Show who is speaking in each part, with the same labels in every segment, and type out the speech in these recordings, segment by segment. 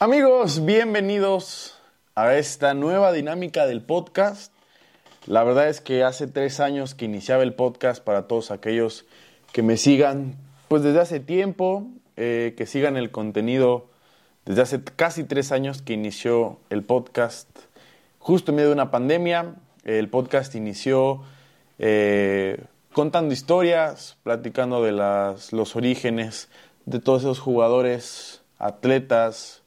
Speaker 1: Amigos, bienvenidos a esta nueva dinámica del podcast. La verdad es que hace tres años que iniciaba el podcast para todos aquellos que me sigan, pues desde hace tiempo, eh, que sigan el contenido desde hace casi tres años que inició el podcast, justo en medio de una pandemia. El podcast inició eh, contando historias, platicando de las, los orígenes de todos esos jugadores, atletas,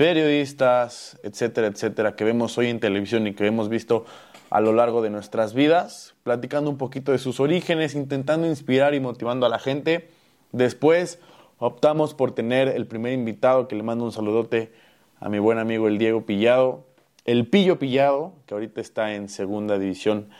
Speaker 1: periodistas, etcétera, etcétera, que vemos hoy en televisión y que hemos visto a lo largo de nuestras vidas, platicando un poquito de sus orígenes, intentando inspirar y motivando a la gente. Después optamos por tener el primer invitado, que le mando un saludote a mi buen amigo el Diego Pillado, el Pillo Pillado, que ahorita está en segunda división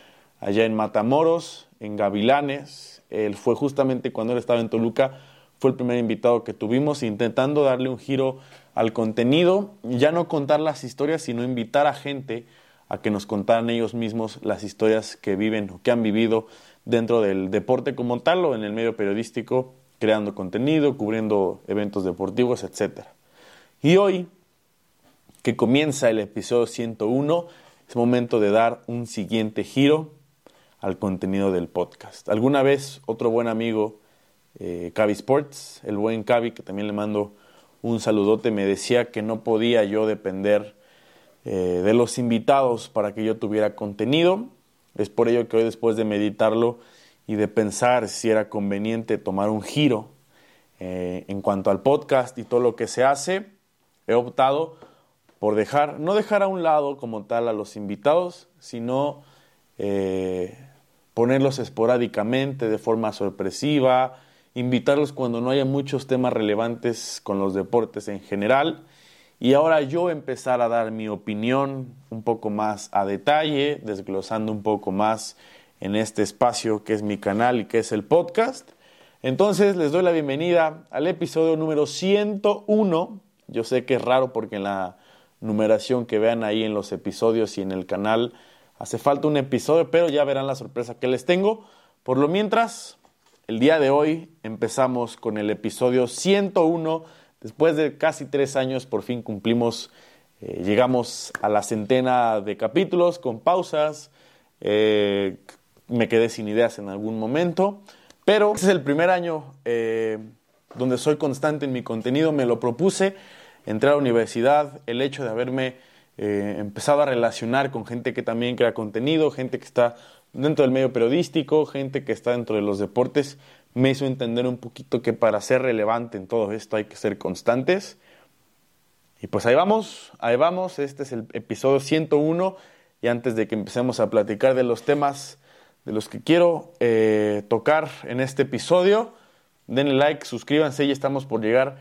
Speaker 1: allá en Matamoros, en Gavilanes. Él fue justamente cuando él estaba en Toluca, fue el primer invitado que tuvimos, intentando darle un giro al contenido, ya no contar las historias, sino invitar a gente a que nos contaran ellos mismos las historias que viven o que han vivido dentro del deporte como tal o en el medio periodístico, creando contenido, cubriendo eventos deportivos, etc. Y hoy, que comienza el episodio 101, es momento de dar un siguiente giro al contenido del podcast. Alguna vez otro buen amigo, eh, Sports, el buen Cavi, que también le mando un saludote, me decía que no podía yo depender eh, de los invitados para que yo tuviera contenido. Es por ello que hoy después de meditarlo y de pensar si era conveniente tomar un giro eh, en cuanto al podcast y todo lo que se hace, he optado por dejar, no dejar a un lado como tal a los invitados, sino eh, ponerlos esporádicamente, de forma sorpresiva, invitarlos cuando no haya muchos temas relevantes con los deportes en general. Y ahora yo empezar a dar mi opinión un poco más a detalle, desglosando un poco más en este espacio que es mi canal y que es el podcast. Entonces les doy la bienvenida al episodio número 101. Yo sé que es raro porque en la numeración que vean ahí en los episodios y en el canal hace falta un episodio, pero ya verán la sorpresa que les tengo. Por lo mientras, el día de hoy empezamos con el episodio 101. Después de casi tres años, por fin cumplimos, eh, llegamos a la centena de capítulos con pausas. Eh, me quedé sin ideas en algún momento, pero este es el primer año eh, donde soy constante en mi contenido. Me lo propuse, entré a la universidad, el hecho de haberme empezado a relacionar con gente que también crea contenido, gente que está dentro del medio periodístico, gente que está dentro de los deportes, me hizo entender un poquito que para ser relevante en todo esto hay que ser constantes. Y pues ahí vamos, ahí vamos, este es el episodio 101 y antes de que empecemos a platicar de los temas de los que quiero eh, tocar en este episodio, denle like, suscríbanse, ya estamos por llegar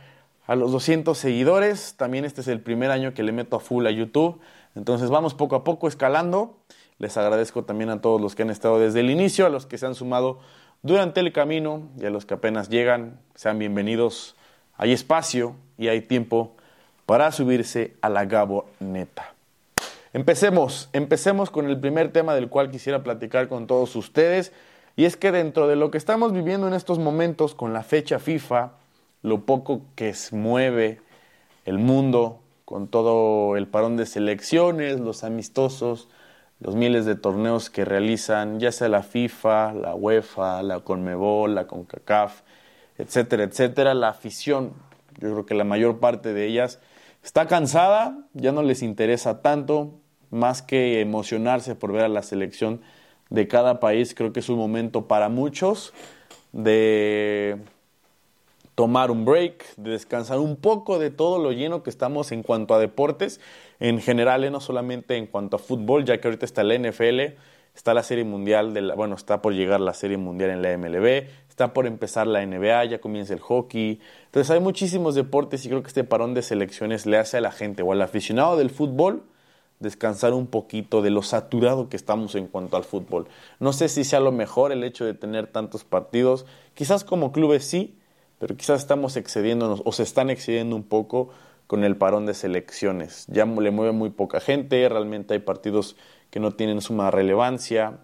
Speaker 1: a los 200 seguidores, también este es el primer año que le meto a full a YouTube, entonces vamos poco a poco escalando les agradezco también a todos los que han estado desde el inicio, a los que se han sumado durante el camino y a los que apenas llegan. Sean bienvenidos. Hay espacio y hay tiempo para subirse a la gaboneta. Empecemos, empecemos con el primer tema del cual quisiera platicar con todos ustedes. Y es que dentro de lo que estamos viviendo en estos momentos con la fecha FIFA, lo poco que se mueve el mundo con todo el parón de selecciones, los amistosos, los miles de torneos que realizan, ya sea la FIFA, la UEFA, la CONMEBOL, la CONCACAF, etcétera, etcétera, la afición, yo creo que la mayor parte de ellas está cansada, ya no les interesa tanto, más que emocionarse por ver a la selección de cada país, creo que es un momento para muchos de tomar un break, de descansar un poco de todo lo lleno que estamos en cuanto a deportes en general, eh, no solamente en cuanto a fútbol, ya que ahorita está la NFL, está la Serie Mundial, de la, bueno, está por llegar la Serie Mundial en la MLB, está por empezar la NBA, ya comienza el hockey. Entonces hay muchísimos deportes y creo que este parón de selecciones le hace a la gente o al aficionado del fútbol descansar un poquito de lo saturado que estamos en cuanto al fútbol. No sé si sea lo mejor el hecho de tener tantos partidos, quizás como clubes sí, pero quizás estamos excediéndonos o se están excediendo un poco con el parón de selecciones. Ya le mueve muy poca gente, realmente hay partidos que no tienen suma relevancia,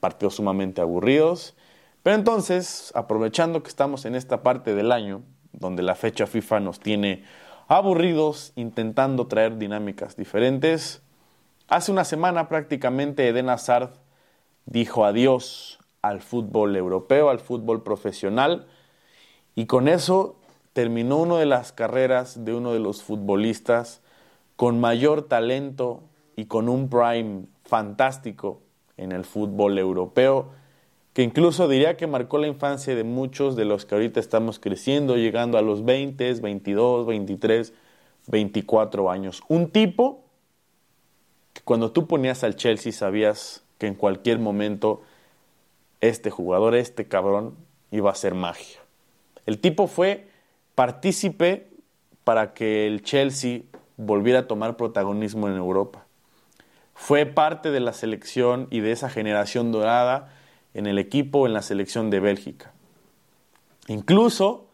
Speaker 1: partidos sumamente aburridos. Pero entonces, aprovechando que estamos en esta parte del año, donde la fecha FIFA nos tiene aburridos intentando traer dinámicas diferentes. Hace una semana prácticamente Eden Hazard dijo adiós al fútbol europeo, al fútbol profesional, y con eso terminó una de las carreras de uno de los futbolistas con mayor talento y con un prime fantástico en el fútbol europeo, que incluso diría que marcó la infancia de muchos de los que ahorita estamos creciendo, llegando a los 20, 22, 23, 24 años. Un tipo que cuando tú ponías al Chelsea sabías que en cualquier momento este jugador, este cabrón, iba a ser magia. El tipo fue partícipe para que el Chelsea volviera a tomar protagonismo en Europa. Fue parte de la selección y de esa generación dorada en el equipo en la selección de Bélgica. Incluso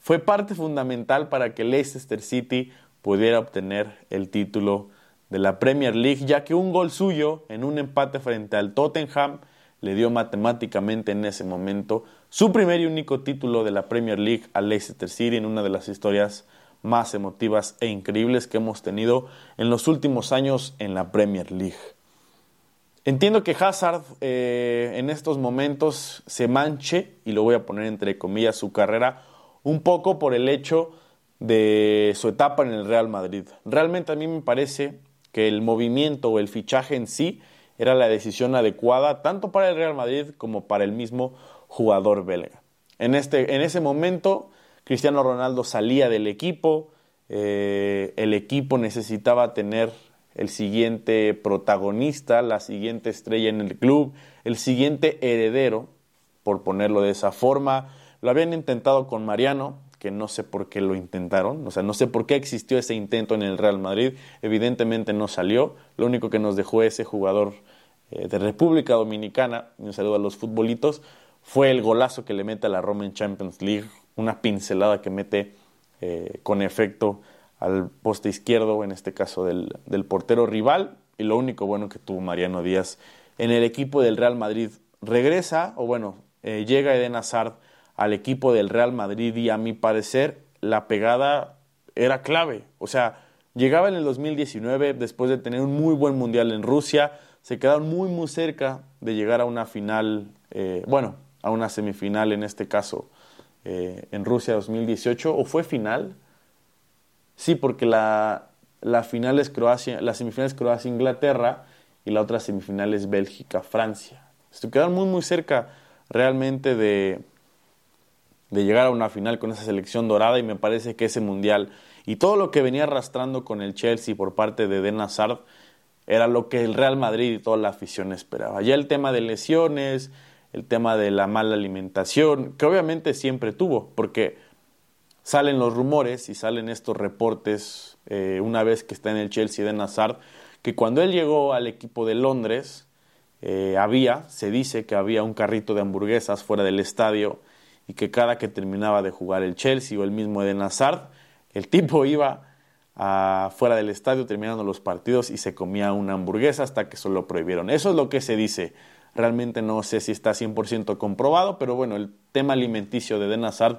Speaker 1: fue parte fundamental para que Leicester City pudiera obtener el título de la Premier League, ya que un gol suyo en un empate frente al Tottenham le dio matemáticamente en ese momento su primer y único título de la Premier League a Leicester City en una de las historias más emotivas e increíbles que hemos tenido en los últimos años en la Premier League. Entiendo que Hazard eh, en estos momentos se manche, y lo voy a poner entre comillas, su carrera un poco por el hecho de su etapa en el Real Madrid. Realmente a mí me parece que el movimiento o el fichaje en sí era la decisión adecuada tanto para el Real Madrid como para el mismo jugador belga. En, este, en ese momento Cristiano Ronaldo salía del equipo, eh, el equipo necesitaba tener el siguiente protagonista, la siguiente estrella en el club, el siguiente heredero, por ponerlo de esa forma. Lo habían intentado con Mariano, que no sé por qué lo intentaron, o sea, no sé por qué existió ese intento en el Real Madrid, evidentemente no salió, lo único que nos dejó ese jugador eh, de República Dominicana, un saludo a los futbolitos, fue el golazo que le mete a la Roma en Champions League, una pincelada que mete eh, con efecto al poste izquierdo, en este caso del, portero rival, y lo único bueno que tuvo Mariano Díaz en el equipo del Real Madrid. Regresa, o bueno, eh, llega Eden Hazard al equipo del Real Madrid y a mi parecer la pegada era clave. O sea, llegaba en el 2019 después de tener un muy buen mundial en Rusia, se quedaron muy muy cerca de llegar a una final, eh, bueno, a una semifinal en este caso eh, en Rusia 2018, o fue final. Sí, porque la, la final es Croacia, la semifinal es Croacia-Inglaterra y la otra semifinal es Bélgica-Francia. Se muy muy cerca realmente de, de llegar a una final con esa selección dorada y me parece que ese mundial y todo lo que venía arrastrando con el Chelsea por parte de Den Hazard era lo que el Real Madrid y toda la afición esperaba. Ya el tema de lesiones, el tema de la mala alimentación, que obviamente siempre tuvo, porque salen los rumores y salen estos reportes eh, una vez que está en el Chelsea de Hazard, que cuando él llegó al equipo de Londres, eh, había, se dice que había un carrito de hamburguesas fuera del estadio y que cada que terminaba de jugar el Chelsea o el mismo Eden Hazard, el tipo iba a, fuera del estadio terminando los partidos y se comía una hamburguesa hasta que solo prohibieron. Eso es lo que se dice. Realmente no sé si está 100% comprobado, pero bueno, el tema alimenticio de Eden Hazard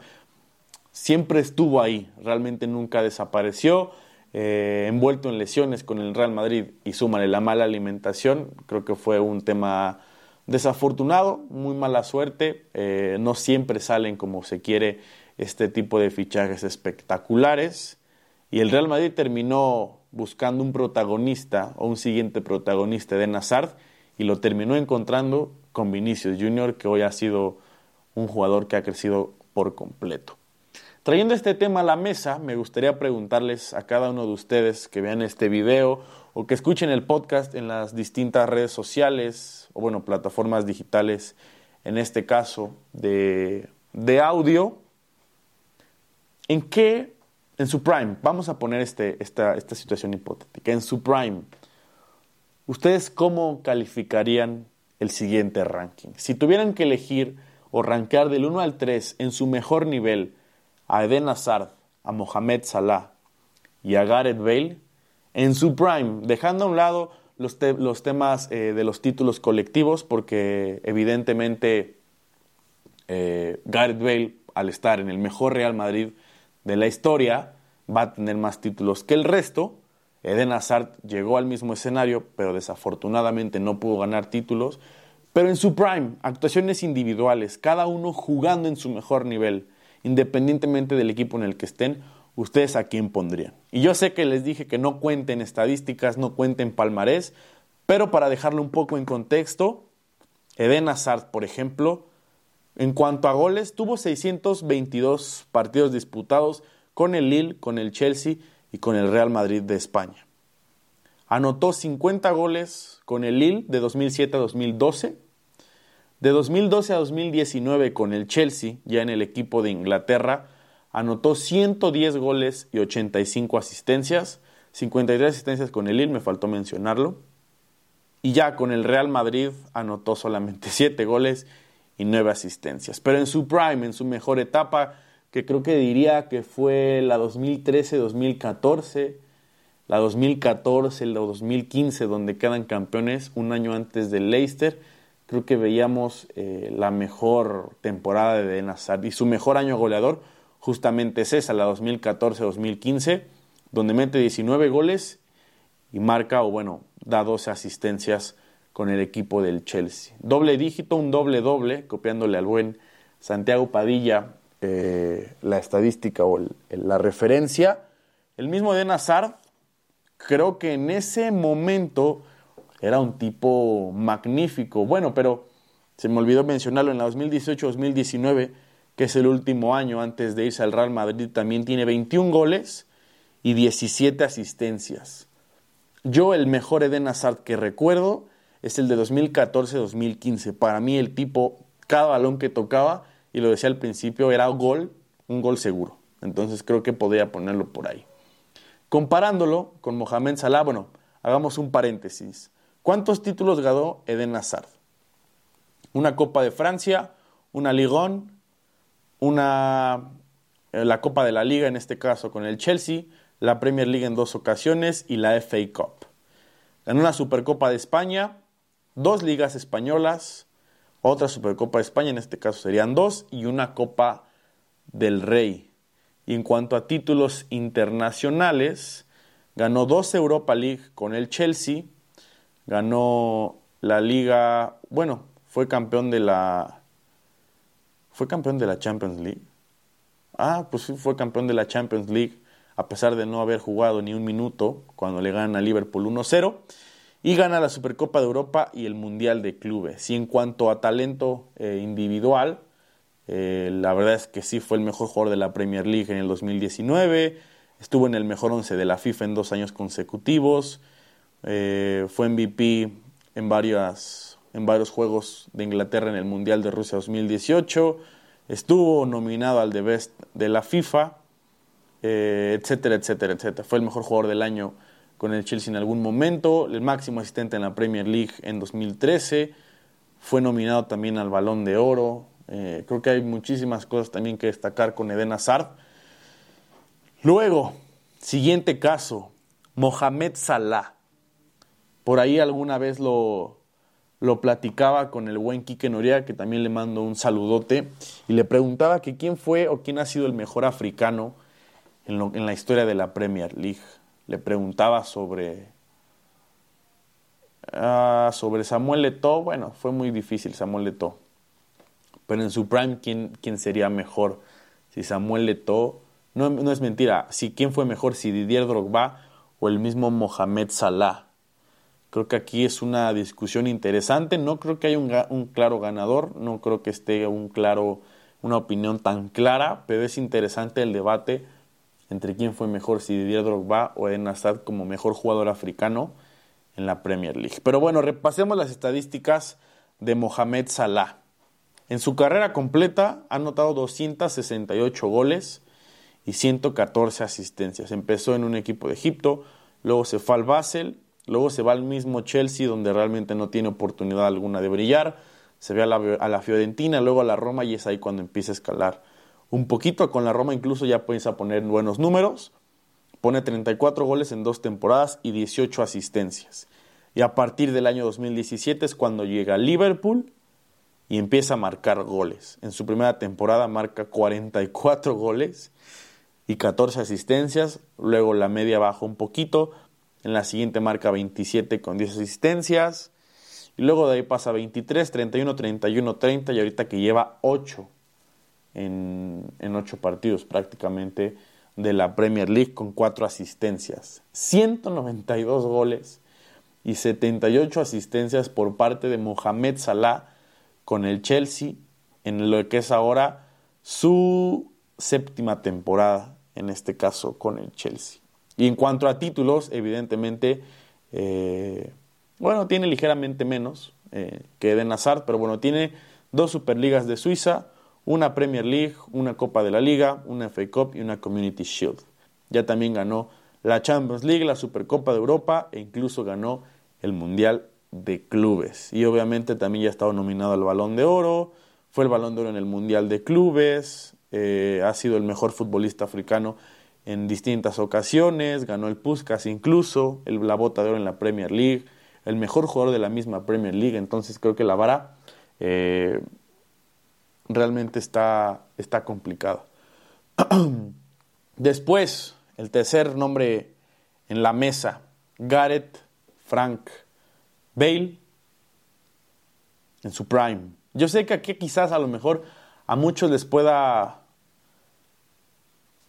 Speaker 1: siempre estuvo ahí, realmente nunca desapareció. Eh, envuelto en lesiones con el Real Madrid y súmale la mala alimentación, creo que fue un tema Desafortunado, muy mala suerte, eh, no siempre salen como se quiere este tipo de fichajes espectaculares y el Real Madrid terminó buscando un protagonista o un siguiente protagonista de Nazard y lo terminó encontrando con Vinicius Junior, que hoy ha sido un jugador que ha crecido por completo. Trayendo este tema a la mesa, me gustaría preguntarles a cada uno de ustedes que vean este video o que escuchen el podcast en las distintas redes sociales o bueno, plataformas digitales, en este caso de, de audio, ¿en qué, en su prime, vamos a poner este, esta, esta situación hipotética, en su prime, ¿ustedes cómo calificarían el siguiente ranking? Si tuvieran que elegir o rankear del 1 al 3 en su mejor nivel a Eden Hazard, a Mohamed Salah y a Gareth Bale, en su prime, dejando a un lado los, los temas eh, de los títulos colectivos, porque evidentemente eh, Gareth Bale, al estar en el mejor Real Madrid de la historia, va a tener más títulos que el resto. Eden Hazard llegó al mismo escenario, pero desafortunadamente no pudo ganar títulos. Pero en su prime, actuaciones individuales, cada uno jugando en su mejor nivel, independientemente del equipo en el que estén, ustedes a quién pondrían. Y yo sé que les dije que no cuenten estadísticas, no cuenten palmarés, pero para dejarlo un poco en contexto, Eden Hazard, por ejemplo, en cuanto a goles, tuvo 622 partidos disputados con el Lille, con el Chelsea y con el Real Madrid de España. Anotó 50 goles con el Lille de 2007 a 2012. De 2012 a 2019 con el Chelsea, ya en el equipo de Inglaterra, anotó 110 goles y 85 asistencias. 53 asistencias con el Lille, me faltó mencionarlo. Y ya con el Real Madrid anotó solamente 7 goles y 9 asistencias. Pero en su prime, en su mejor etapa, que creo que diría que fue la 2013-2014, la 2014, la 2015, donde quedan campeones un año antes del Leicester. Creo que veíamos eh, la mejor temporada de Eden y su mejor año goleador justamente es esa, la 2014-2015, donde mete 19 goles y marca, o bueno, da 12 asistencias con el equipo del Chelsea. Doble dígito, un doble doble, copiándole al buen Santiago Padilla eh, la estadística o la referencia. El mismo de Nazar, creo que en ese momento era un tipo magnífico. Bueno, pero se me olvidó mencionarlo en la 2018-2019, que es el último año antes de irse al Real Madrid, también tiene 21 goles y 17 asistencias. Yo el mejor Eden Hazard que recuerdo es el de 2014-2015. Para mí el tipo, cada balón que tocaba, y lo decía al principio, era gol, un gol seguro. Entonces creo que podría ponerlo por ahí. Comparándolo con Mohamed Salah, bueno, hagamos un paréntesis. ¿Cuántos títulos ganó Eden Hazard? Una Copa de Francia, una Ligón, una eh, la Copa de la Liga en este caso con el Chelsea, la Premier League en dos ocasiones y la FA Cup. Ganó una Supercopa de España, dos ligas españolas, otra Supercopa de España, en este caso serían dos, y una Copa del Rey. Y en cuanto a títulos internacionales, ganó dos Europa League con el Chelsea, ganó la Liga, bueno, fue campeón de la fue campeón de la Champions League. Ah, pues sí, fue campeón de la Champions League a pesar de no haber jugado ni un minuto cuando le gana a Liverpool 1-0 y gana la Supercopa de Europa y el Mundial de Clubes. Y en cuanto a talento eh, individual, eh, la verdad es que sí fue el mejor jugador de la Premier League en el 2019, estuvo en el mejor 11 de la FIFA en dos años consecutivos, eh, fue MVP en, varias, en varios juegos de Inglaterra en el Mundial de Rusia 2018, estuvo nominado al The Best de la FIFA etcétera, etcétera, etcétera. Fue el mejor jugador del año con el Chelsea en algún momento, el máximo asistente en la Premier League en 2013, fue nominado también al Balón de Oro. Eh, creo que hay muchísimas cosas también que destacar con Eden Hazard. Luego, siguiente caso, Mohamed Salah. Por ahí alguna vez lo, lo platicaba con el buen Quique Noriega, que también le mando un saludote, y le preguntaba que quién fue o quién ha sido el mejor africano en, la historia de la Premier League. Le preguntaba sobre, ah, sobre Samuel Leto. Bueno, fue muy difícil Samuel Leto. Pero en su prime, ¿quién, quién sería mejor? Si Samuel Leto, no, no es mentira, si quién fue mejor, si Didier Drogba o el mismo Mohamed Salah. Creo que aquí es una discusión interesante. No creo que haya un, un, claro ganador, no creo que esté un claro, una opinión tan clara, pero es interesante el debate entre quién fue mejor, si Didier Drogba o Eden Hazard como mejor jugador africano en la Premier League. Pero bueno, repasemos las estadísticas de Mohamed Salah. En su carrera completa ha anotado 268 goles y 114 asistencias. Empezó en un equipo de Egipto, luego se fue al Basel, luego se va al mismo Chelsea donde realmente no tiene oportunidad alguna de brillar, se ve a la, a la Fiorentina, luego a la Roma y es ahí cuando empieza a escalar un poquito. Con la Roma incluso ya puedes poner buenos números. Pone 34 goles en dos temporadas y 18 asistencias. Y a partir del año 2017 es cuando llega a Liverpool y empieza a marcar goles. En su primera temporada marca 44 goles y 14 asistencias. Luego la media bajó un poquito. En la siguiente marca 27 con 10 asistencias. Y luego de ahí pasa 23, 31, 31, 30 y ahorita que lleva 8 en, 8 partidos prácticamente de la Premier League con 4 asistencias. 192 goles y 78 asistencias por parte de Mohamed Salah con el Chelsea en lo que es ahora su séptima temporada, en este caso con el Chelsea. Y en cuanto a títulos, evidentemente, eh, bueno, tiene ligeramente menos eh, que Eden Hazard, pero bueno, tiene dos Superligas de Suiza, una Premier League, una Copa de la Liga, una FA Cup y una Community Shield. Ya también ganó la Champions League, la Supercopa de Europa e incluso ganó el Mundial de Clubes. Y obviamente también ya ha estado nominado al Balón de Oro, fue el Balón de Oro en el Mundial de Clubes, eh, ha sido el mejor futbolista africano en distintas ocasiones, ganó el Puskas incluso, el, la bota de oro en la Premier League, el mejor jugador de la misma Premier League, entonces creo que la vara eh, realmente está, está complicada. Después, el tercer nombre en la mesa, Gareth Frank Bale, en su prime. Yo sé que aquí quizás a lo mejor a muchos les pueda...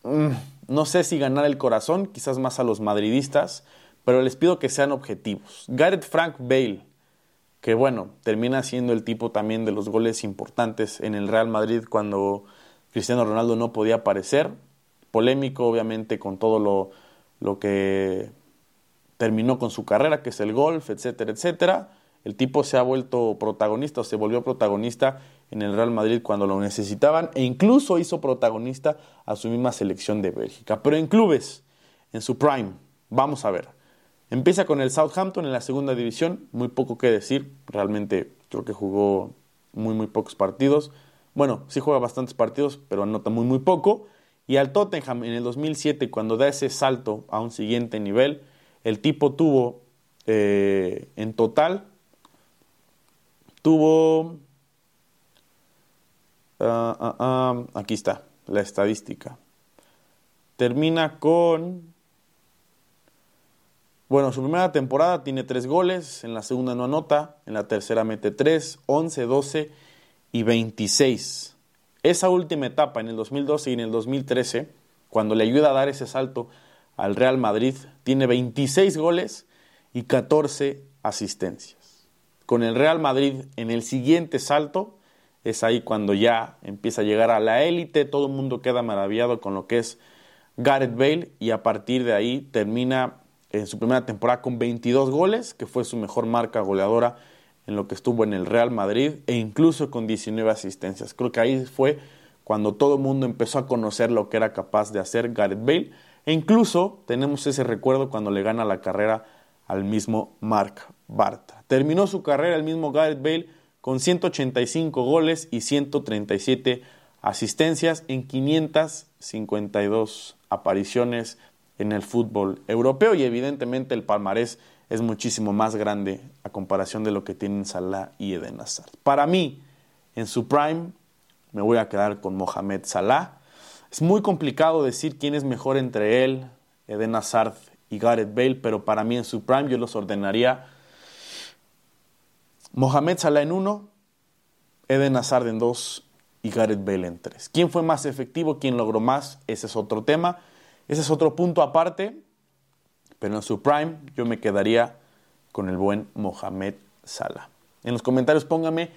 Speaker 1: Mm, no sé si ganar el corazón, quizás más a los madridistas, pero les pido que sean objetivos. Gareth Frank Bale, que bueno, termina siendo el tipo también de los goles importantes en el Real Madrid cuando Cristiano Ronaldo no podía aparecer. Polémico, obviamente, con todo lo, lo que terminó con su carrera, que es el golf, etcétera, etcétera. El tipo se ha vuelto protagonista o se volvió protagonista en el Real Madrid cuando lo necesitaban e incluso hizo protagonista a su misma selección de Bélgica. Pero en clubes, en su prime, vamos a ver. Empieza con el Southampton en la segunda división, muy poco que decir, realmente creo que jugó muy muy pocos partidos. Bueno, sí juega bastantes partidos, pero anota muy muy poco. Y al Tottenham en el 2007, cuando da ese salto a un siguiente nivel, el tipo tuvo eh, en total, tuvo Ah, ah, ah, aquí está la estadística. Termina con... Bueno, su primera temporada tiene tres goles, en la segunda no anota, en la tercera mete tres, 11, 12 y 26. Esa última etapa, en el 2012 y en el 2013, cuando le ayuda a dar ese salto al Real Madrid, tiene 26 goles y 14 asistencias. Con el Real Madrid en el siguiente salto es ahí cuando ya empieza a llegar a la élite, todo el mundo queda maravillado con lo que es Gareth Bale y a partir de ahí termina en su primera temporada con 22 goles, que fue su mejor marca goleadora en lo que estuvo en el Real Madrid e incluso con 19 asistencias. Creo que ahí fue cuando todo el mundo empezó a conocer lo que era capaz de hacer Gareth Bale e incluso tenemos ese recuerdo cuando le gana la carrera al mismo Mark Bartra. Terminó su carrera el mismo Gareth Bale con 185 goles y 137 asistencias en 552 apariciones en el fútbol europeo y evidentemente el palmarés es muchísimo más grande a comparación de lo que tienen Salah y Eden Hazard. Para mí, en su prime, me voy a quedar con Mohamed Salah. Es muy complicado decir quién es mejor entre él, Eden Hazard y Gareth Bale, pero para mí en su prime yo los ordenaría Mohamed Salah en uno, Eden Hazard en dos y Gareth Bale en tres. ¿Quién fue más efectivo? ¿Quién logró más? Ese es otro tema. Ese es otro punto aparte. Pero en su prime yo me quedaría con el buen Mohamed Salah. En los comentarios pónganme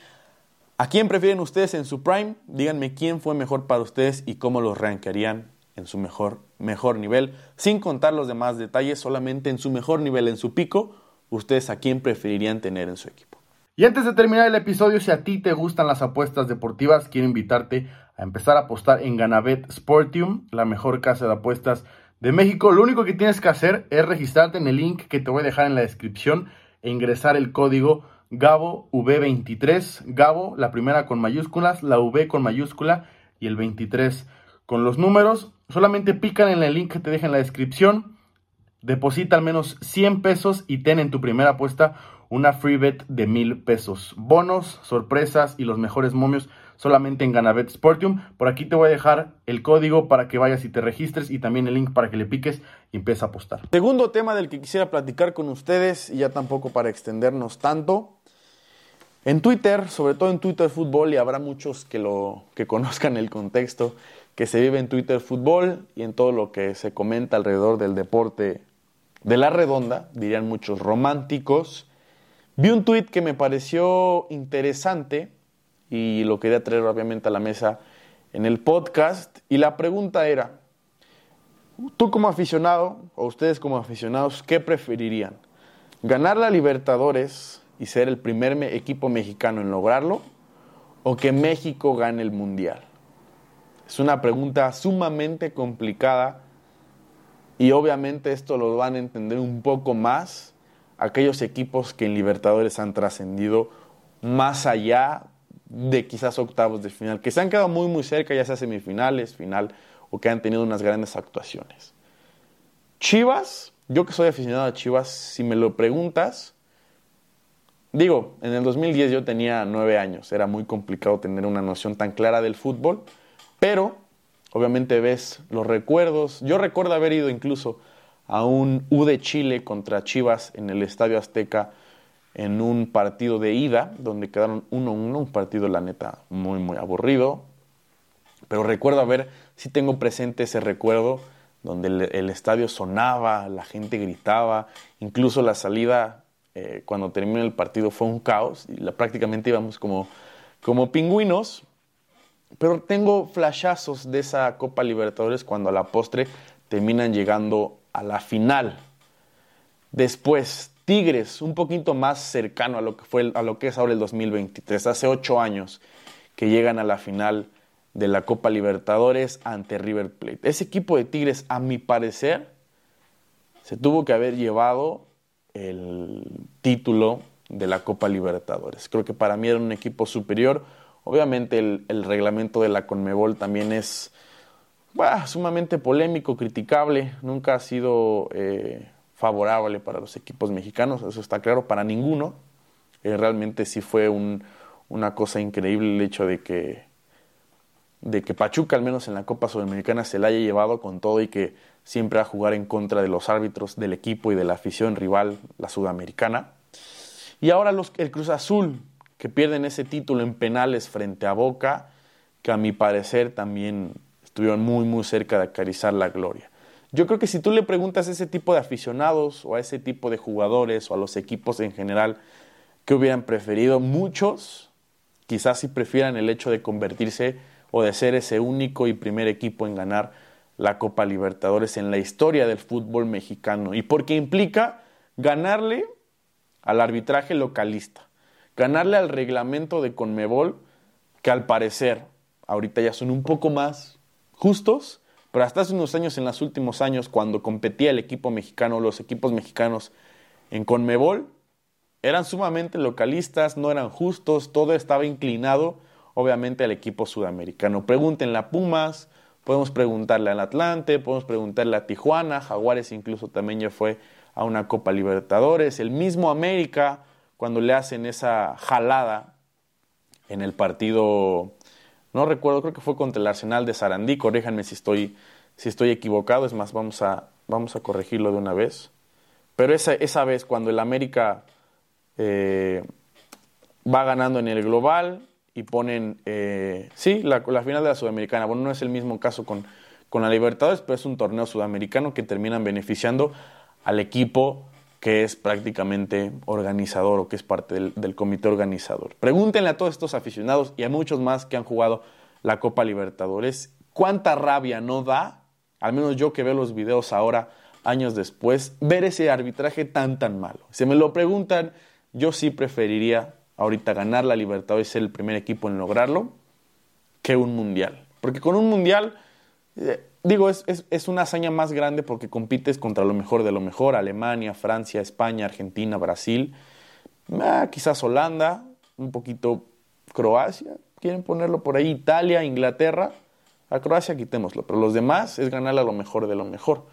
Speaker 1: a quién prefieren ustedes en su prime. Díganme quién fue mejor para ustedes y cómo los rankearían en su mejor, mejor nivel. Sin contar los demás detalles, solamente en su mejor nivel, en su pico, ustedes a quién preferirían tener en su equipo. Y antes de terminar el episodio, si a ti te gustan las apuestas deportivas, quiero invitarte a empezar a apostar en Ganabet Sportium, la mejor casa de apuestas de México. Lo único que tienes que hacer es registrarte en el link que te voy a dejar en la descripción e ingresar el código Gabo V23. Gabo, la primera con mayúsculas, la V con mayúscula y el 23 con los números. Solamente pican en el link que te deja en la descripción. Deposita al menos 100 pesos y ten en tu primera apuesta una free bet de mil pesos. Bonos, sorpresas y los mejores momios solamente en Ganabet Sportium. Por aquí te voy a dejar el código para que vayas y te registres y también el link para que le piques y empieces a apostar. Segundo tema del que quisiera platicar con ustedes, y ya tampoco para extendernos tanto. En Twitter, sobre todo en Twitter Fútbol, y habrá muchos que lo que conozcan el contexto que se vive en Twitter Fútbol y en todo lo que se comenta alrededor del deporte de la redonda, dirían muchos románticos. Vi un tweet que me pareció interesante y lo quería traer obviamente a la mesa en el podcast. Y la pregunta era, tú como aficionado, o ustedes como aficionados, ¿qué preferirían? ¿Ganar la Libertadores y ser el primer equipo mexicano en lograrlo? ¿O que México gane el Mundial? Es una pregunta sumamente complicada y obviamente esto lo van a entender un poco más aquellos equipos que en Libertadores han trascendido más allá de quizás octavos de final, que se han quedado muy muy cerca, ya sea semifinales, final, o que han tenido unas grandes actuaciones. Chivas, yo que soy aficionado a Chivas, si me lo preguntas, digo, en el 2010 yo tenía nueve años, era muy complicado tener una noción tan clara del fútbol, pero obviamente ves los recuerdos. Yo recuerdo haber ido incluso a un U de Chile contra Chivas en el Estadio Azteca en un partido de ida, donde quedaron 1-1, un partido, la neta, muy, muy aburrido. Pero recuerdo haber, sí tengo presente ese recuerdo, donde el, estadio sonaba, la gente gritaba, incluso la salida, eh, cuando terminó el partido, fue un caos, y prácticamente íbamos como, como pingüinos. Pero tengo flashazos de esa Copa Libertadores cuando a la postre terminan llegando a la final. Después, Tigres, un poquito más cercano a lo que, fue, a lo que es ahora el 2023, hace ocho años que llegan a la final de la Copa Libertadores ante River Plate. Ese equipo de Tigres, a mi parecer, se tuvo que haber llevado el título de la Copa Libertadores. Creo que para mí era un equipo superior. Obviamente el, reglamento de la Conmebol también es sumamente polémico, criticable. Nunca ha sido eh, favorable para los equipos mexicanos, eso está claro, para ninguno. Eh, realmente sí fue una cosa increíble el hecho de que, de que Pachuca, al menos en la Copa Sudamericana, se la haya llevado con todo y que siempre a jugar en contra de los árbitros del equipo y de la afición rival, la sudamericana. Y ahora los, el Cruz Azul, que pierden ese título en penales frente a Boca, que a mi parecer también estuvieron muy, muy cerca de acariciar la gloria. Yo creo que si tú le preguntas a ese tipo de aficionados o a ese tipo de jugadores o a los equipos en general que hubieran preferido, muchos quizás sí prefieran el hecho de convertirse o de ser ese único y primer equipo en ganar la Copa Libertadores en la historia del fútbol mexicano. Y porque implica ganarle al arbitraje localista, ganarle al reglamento de Conmebol, que al parecer ahorita ya son un poco más justos, pero hasta hace unos años, en los últimos años, cuando competía el equipo mexicano, los equipos mexicanos en Conmebol, eran sumamente localistas, no eran justos, todo estaba inclinado, obviamente, al equipo sudamericano. Pregúntenle a Pumas, podemos preguntarle al Atlante, podemos preguntarle a Tijuana, Jaguares incluso también ya fue a una Copa Libertadores, el mismo América, cuando le hacen esa jalada en el partido no recuerdo, creo que fue contra el Arsenal de Sarandí, corríjanme si estoy, si estoy equivocado, es más, vamos a, vamos a corregirlo de una vez. Pero esa, esa vez, cuando el América eh, va ganando en el global y ponen, eh, sí, la, final de la Sudamericana, bueno, no es el mismo caso con, con la Libertadores, pero es un torneo sudamericano que terminan beneficiando al equipo que es prácticamente organizador o que es parte del, comité organizador. Pregúntenle a todos estos aficionados y a muchos más que han jugado la Copa Libertadores, cuánta rabia no da, al menos yo que veo los videos ahora, años después, ver ese arbitraje tan tan malo. Si me lo preguntan, yo sí preferiría ahorita ganar la Libertadores y ser el primer equipo en lograrlo que un mundial. Porque con un mundial eh, digo, es, es, una hazaña más grande porque compites contra lo mejor de lo mejor, Alemania, Francia, España, Argentina, Brasil, ah, quizás Holanda, un poquito Croacia, quieren ponerlo por ahí, Italia, Inglaterra, a Croacia quitémoslo, pero los demás es ganarle a lo mejor de lo mejor.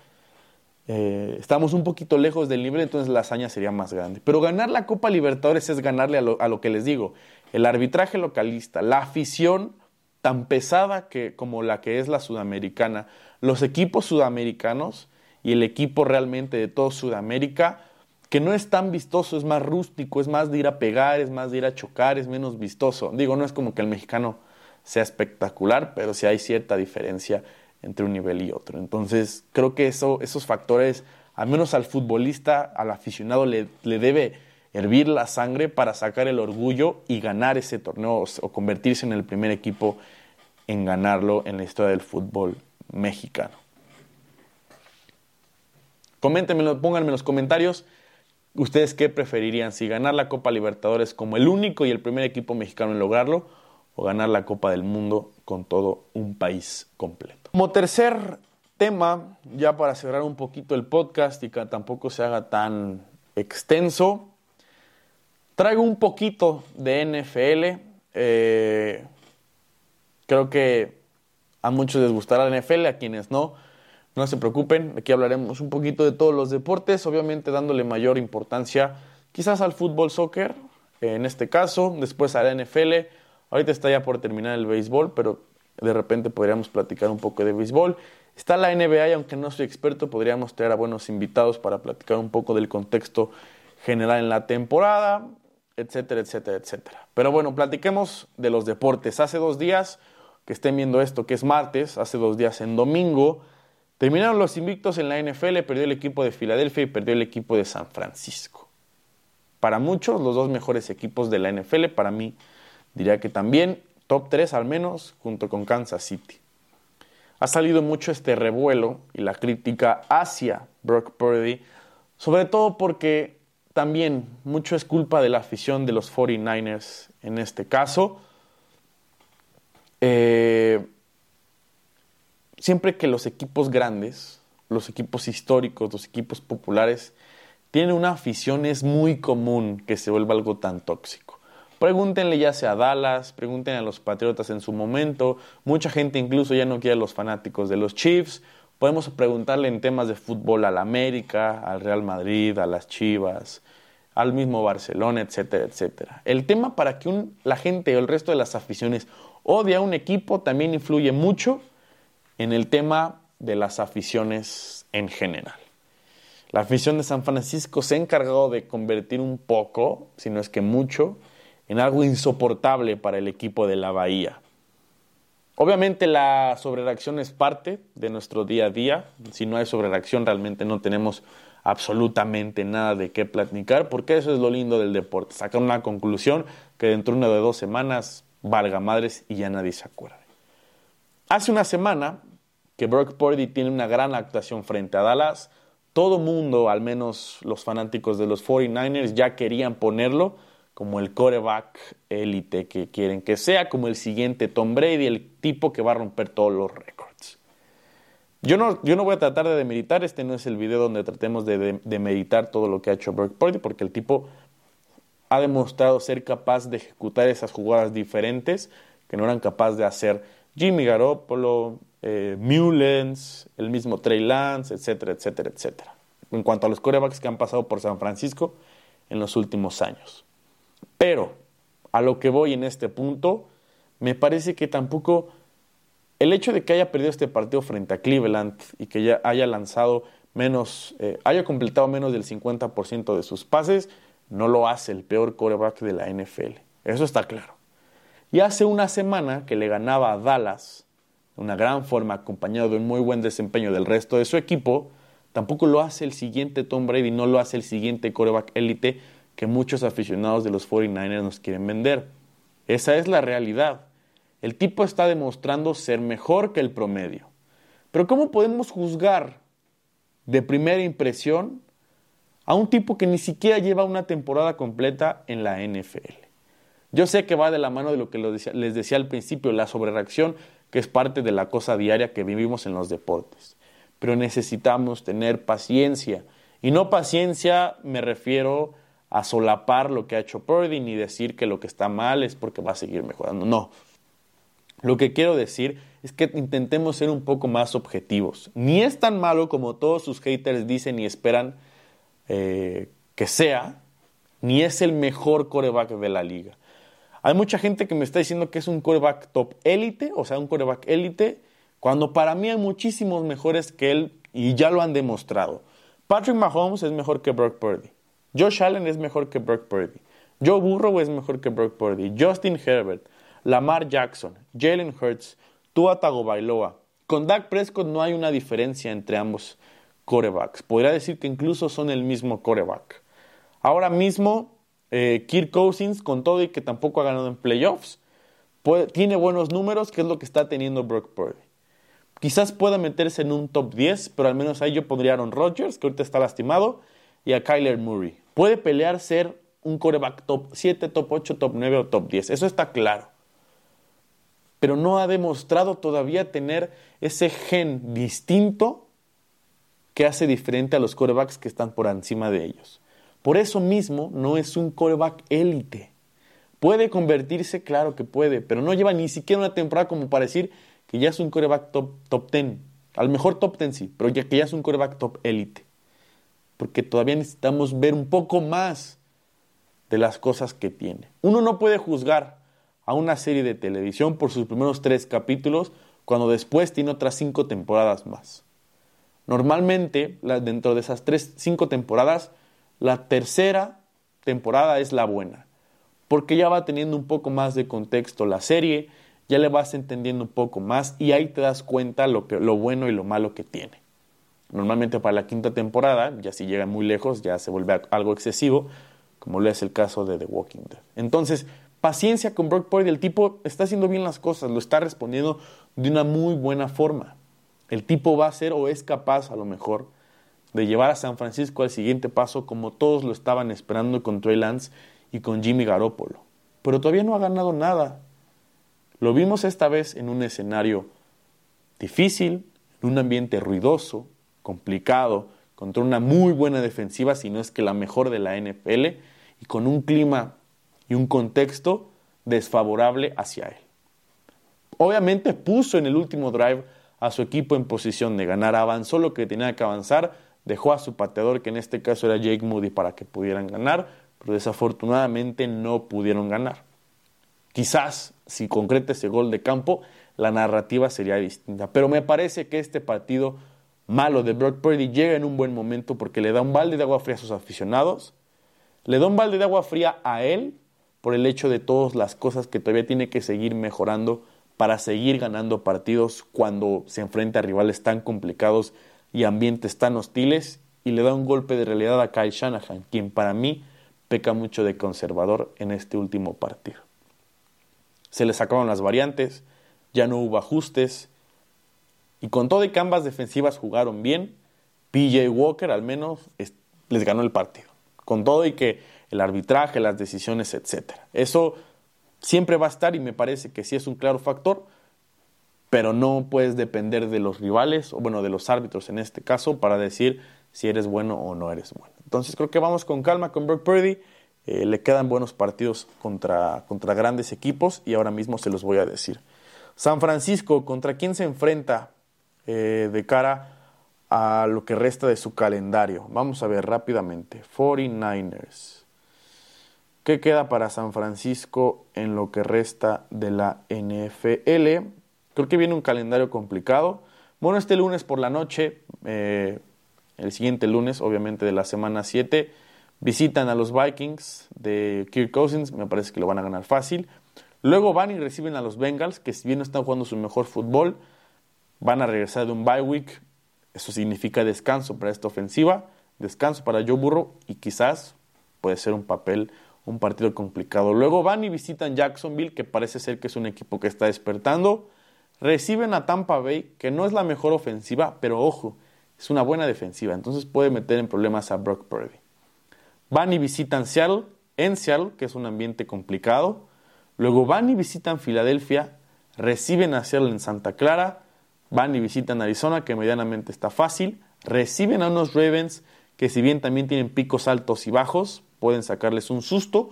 Speaker 1: eh, estamos un poquito lejos del nivel, entonces la hazaña sería más grande. Pero ganar la Copa Libertadores es ganarle a lo, a lo que les digo. El arbitraje localista, la afición tan pesada que, como la que es la sudamericana, los equipos sudamericanos y el equipo realmente de todo Sudamérica, que no es tan vistoso, es más rústico, es más de ir a pegar, es más de ir a chocar, es menos vistoso. Digo, no es como que el mexicano sea espectacular, pero sí hay cierta diferencia entre un nivel y otro. Entonces, creo que eso, esos factores, al menos al futbolista, al aficionado, le, le debe hervir la sangre para sacar el orgullo y ganar ese torneo o convertirse en el primer equipo en ganarlo en la historia del fútbol mexicano. Coméntenmelo, pónganme en los comentarios ustedes qué preferirían, si ganar la Copa Libertadores como el único y el primer equipo mexicano en lograrlo o ganar la Copa del Mundo con todo un país completo. Como tercer tema, ya para cerrar un poquito el podcast y que tampoco se haga tan extenso, traigo un poquito de NFL. Eh, creo que a muchos les gustará la NFL, a quienes no, no se preocupen. Aquí hablaremos un poquito de todos los deportes, obviamente dándole mayor importancia quizás al fútbol, soccer, en este caso, después a la NFL Ahorita está ya por terminar el béisbol, pero de repente podríamos platicar un poco de béisbol. Está la NBA aunque no soy experto, podríamos traer a buenos invitados para platicar un poco del contexto general en la temporada, etcétera, etcétera, etcétera. Pero bueno, platiquemos de los deportes. Hace dos días, que estén viendo esto, que es martes, hace dos días en domingo, terminaron los invictos en la NFL, perdió el equipo de Filadelfia y perdió el equipo de San Francisco. Para muchos, los dos mejores equipos de la NFL, para mí Diría que también top 3 al menos junto con Kansas City. Ha salido mucho este revuelo y la crítica hacia Brock Purdy, sobre todo porque también mucho es culpa de la afición de los 49ers en este caso. Eh, siempre que los equipos grandes, los equipos históricos, los equipos populares, tienen una afición es muy común que se vuelva algo tan tóxico. Pregúntenle ya sea a Dallas, pregúntenle a los Patriotas en su momento. Mucha gente incluso ya no quiere a los fanáticos de los Chiefs. Podemos preguntarle en temas de fútbol al América, al Real Madrid, a las Chivas, al mismo Barcelona, etcétera, etcétera. El tema para que la gente o el resto de las aficiones odie a un equipo también influye mucho en el tema de las aficiones en general. La afición de San Francisco se ha encargado de convertir un poco, si no es que mucho, en algo insoportable para el equipo de la Bahía. Obviamente la sobrereacción es parte de nuestro día a día. Si no hay sobrereacción realmente no tenemos absolutamente nada de qué platicar, porque eso es lo lindo del deporte, sacar una conclusión que dentro de una de dos semanas valga madres y ya nadie se acuerde. Hace una semana que Brock Purdy tiene una gran actuación frente a Dallas, todo mundo, al menos los fanáticos de los 49ers, ya querían ponerlo como el coreback élite que quieren que sea, como el siguiente Tom Brady, el tipo que va a romper todos los récords. Yo no, yo no voy a tratar de demeritar, este no es el video donde tratemos de, demeritar todo lo que ha hecho Brock Purdy, porque el tipo ha demostrado ser capaz de ejecutar esas jugadas diferentes que no eran capaces de hacer Jimmy Garoppolo, eh, Mullens, el mismo Trey Lance, etcétera, etcétera, etcétera. En cuanto a los corebacks que han pasado por San Francisco en los últimos años. Pero a lo que voy en este punto, me parece que tampoco el hecho de que haya perdido este partido frente a Cleveland y que ya haya lanzado menos, eh, haya completado menos del 50% de sus pases, no lo hace el peor quarterback de la NFL. Eso está claro. Y hace una semana que le ganaba a Dallas de una gran forma, acompañado de un muy buen desempeño del resto de su equipo, tampoco lo hace el siguiente Tom Brady, no lo hace el siguiente quarterback élite que muchos aficionados de los 49ers nos quieren vender. Esa es la realidad. El tipo está demostrando ser mejor que el promedio. Pero ¿cómo podemos juzgar de primera impresión a un tipo que ni siquiera lleva una temporada completa en la NFL? Yo sé que va de la mano de lo que les decía al principio, la sobrereacción, que es parte de la cosa diaria que vivimos en los deportes. Pero necesitamos tener paciencia. Y no paciencia me refiero solapar lo que ha hecho Purdy ni decir que lo que está mal es porque va a seguir mejorando. No. Lo que quiero decir es que intentemos ser un poco más objetivos. Ni es tan malo como todos sus haters dicen y esperan eh, que sea, ni es el mejor coreback de la liga. Hay mucha gente que me está diciendo que es un coreback top élite, o sea, un coreback élite, cuando para mí hay muchísimos mejores que él y ya lo han demostrado. Patrick Mahomes es mejor que Brock Purdy. Josh Allen es mejor que Brock Purdy. Joe Burrow es mejor que Brock Purdy. Justin Herbert, Lamar Jackson, Jalen Hurts, Tua Tagovailoa. Con Dak Prescott no hay una diferencia entre ambos corebacks. Podría decir que incluso son el mismo coreback. Ahora mismo, eh, Kirk Cousins, con todo y que tampoco ha ganado en playoffs, tiene buenos números, que es lo que está teniendo Brock Purdy. Quizás pueda meterse en un top 10, pero al menos ahí yo pondría a Aaron Rodgers, que ahorita está lastimado, y a Kyler Murray. Puede pelear ser un coreback top 7, top 8, top 9 o top 10. Eso está claro. Pero no ha demostrado todavía tener ese gen distinto que hace diferente a los corebacks que están por encima de ellos. Por eso mismo no es un coreback élite. Puede convertirse, claro que puede, pero no lleva ni siquiera una temporada como para decir que ya es un coreback top, top 10. Al mejor top 10 sí, pero ya que ya es un coreback top élite. Porque todavía necesitamos ver un poco más de las cosas que tiene. Uno no puede juzgar a una serie de televisión por sus primeros tres capítulos cuando después tiene otras cinco temporadas más. Normalmente, dentro de esas tres, cinco temporadas, la tercera temporada es la buena, porque ya va teniendo un poco más de contexto la serie, ya le vas entendiendo un poco más y ahí te das cuenta lo, que, lo bueno y lo malo que tiene. Normalmente para la quinta temporada, ya si llega muy lejos, ya se vuelve algo excesivo, como lo es el caso de The Walking Dead. Entonces, paciencia con Brock Purdy, el tipo está haciendo bien las cosas, lo está respondiendo de una muy buena forma. El tipo va a ser o es capaz a lo mejor de llevar a San Francisco al siguiente paso como todos lo estaban esperando con Trey Lance y con Jimmy Garoppolo. Pero todavía no ha ganado nada. Lo vimos esta vez en un escenario difícil, en un ambiente ruidoso, complicado, contra una muy buena defensiva, si no es que la mejor de la NFL, y con un clima y un contexto desfavorable hacia él. Obviamente puso en el último drive a su equipo en posición de ganar, avanzó lo que tenía que avanzar, dejó a su pateador, que en este caso era Jake Moody, para que pudieran ganar, pero desafortunadamente no pudieron ganar. Quizás si concreta ese gol de campo, la narrativa sería distinta. Pero me parece que este partido malo de Brock Purdy llega en un buen momento porque le da un balde de agua fría a sus aficionados, le da un balde de agua fría a él por el hecho de todas las cosas que todavía tiene que seguir mejorando para seguir ganando partidos cuando se enfrenta a rivales tan complicados y ambientes tan hostiles y le da un golpe de realidad a Kyle Shanahan, quien para mí peca mucho de conservador en este último partido. Se le sacaron las variantes, ya no hubo ajustes, y con todo y que ambas defensivas jugaron bien, PJ Walker al menos les ganó el partido. Con todo y que el arbitraje, las decisiones, etc. Eso siempre va a estar y me parece que sí es un claro factor, pero no puedes depender de los rivales, o bueno, de los árbitros en este caso, para decir si eres bueno o no eres bueno. Entonces creo que vamos con calma con Brock Purdy. Eh, le quedan buenos partidos contra, contra grandes equipos y ahora mismo se los voy a decir. San Francisco, ¿contra quién se enfrenta eh, de cara a lo que resta de su calendario? Vamos a ver rápidamente. 49ers. ¿Qué queda para San Francisco en lo que resta de la NFL? Creo que viene un calendario complicado. Bueno, este lunes por la noche, eh, el siguiente lunes, obviamente de la semana 7, Visitan a los Vikings de Kirk Cousins, me parece que lo van a ganar fácil. Luego van y reciben a los Bengals, que si bien no están jugando su mejor fútbol, van a regresar de un bye week. Eso significa descanso para esta ofensiva, descanso para Joe Burrow y quizás puede ser un papel, un partido complicado. Luego van y visitan Jacksonville, que parece ser que es un equipo que está despertando. Reciben a Tampa Bay, que no es la mejor ofensiva, pero ojo, es una buena defensiva, entonces puede meter en problemas a Brock Purdy. Van y visitan Seattle, en Seattle, que es un ambiente complicado. Luego van y visitan Filadelfia, reciben a Seattle en Santa Clara, van y visitan Arizona, que medianamente está fácil, reciben a unos Ravens que si bien también tienen picos altos y bajos, pueden sacarles un susto,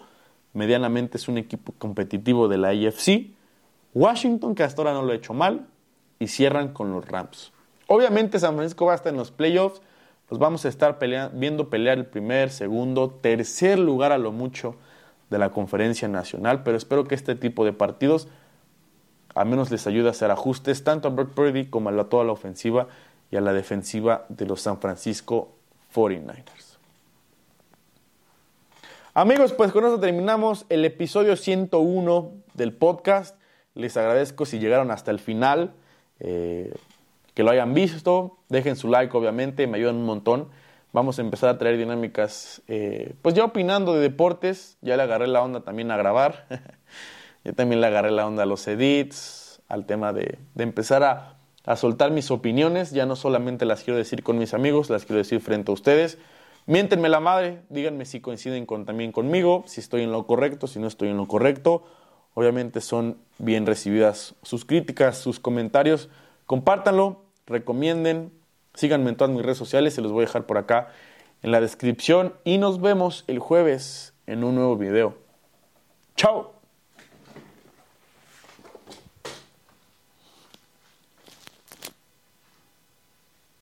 Speaker 1: medianamente es un equipo competitivo de la AFC, Washington, que hasta ahora no lo ha hecho mal, y cierran con los Rams. Obviamente San Francisco va a estar en los playoffs, los vamos a estar viendo pelear el primer, segundo, tercer lugar a lo mucho de la conferencia nacional, pero espero que este tipo de partidos al menos les ayude a hacer ajustes tanto a Brock Purdy como a toda la ofensiva y a la defensiva de los San Francisco 49ers. Amigos, pues con eso terminamos el episodio 101 del podcast. Les agradezco si llegaron hasta el final, eh, que lo hayan visto. Dejen su like, obviamente, me ayudan un montón. Vamos a empezar a traer dinámicas, eh, pues ya opinando de deportes. Ya le agarré la onda también a grabar. ya también le agarré la onda a los edits, al tema de, de empezar a, a soltar mis opiniones. Ya no solamente las quiero decir con mis amigos, las quiero decir frente a ustedes. Miéntenme la madre, díganme si coinciden con, también conmigo, si estoy en lo correcto, si no estoy en lo correcto. Obviamente son bien recibidas sus críticas, sus comentarios. Compártanlo, recomienden, síganme en todas mis redes sociales, se los voy a dejar por acá en la descripción y nos vemos el jueves en un nuevo video. ¡Chao!